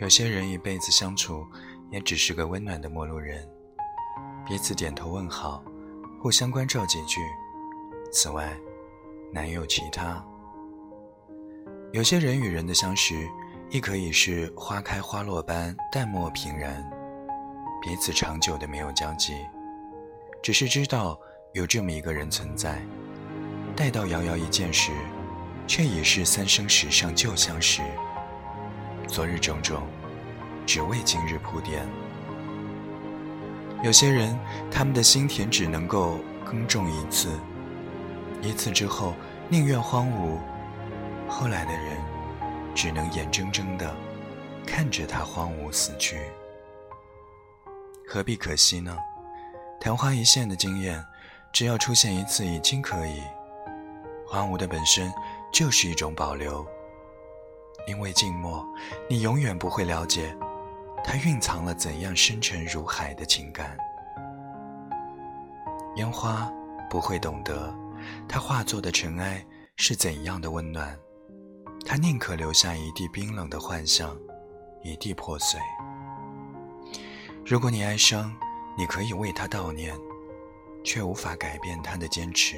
有些人一辈子相处，也只是个温暖的陌路人，彼此点头问好，互相关照几句。此外，难有其他。有些人与人的相识，亦可以是花开花落般淡漠平然，彼此长久的没有交集，只是知道有这么一个人存在。待到遥遥一见时，却已是三生石上旧相识。昨日种种，只为今日铺垫。有些人，他们的心田只能够耕种一次，一次之后宁愿荒芜。后来的人，只能眼睁睁的看着它荒芜死去。何必可惜呢？昙花一现的经验，只要出现一次已经可以。荒芜的本身就是一种保留。因为静默，你永远不会了解，它蕴藏了怎样深沉如海的情感。烟花不会懂得，它化作的尘埃是怎样的温暖。它宁可留下一地冰冷的幻象，一地破碎。如果你哀伤，你可以为他悼念，却无法改变他的坚持。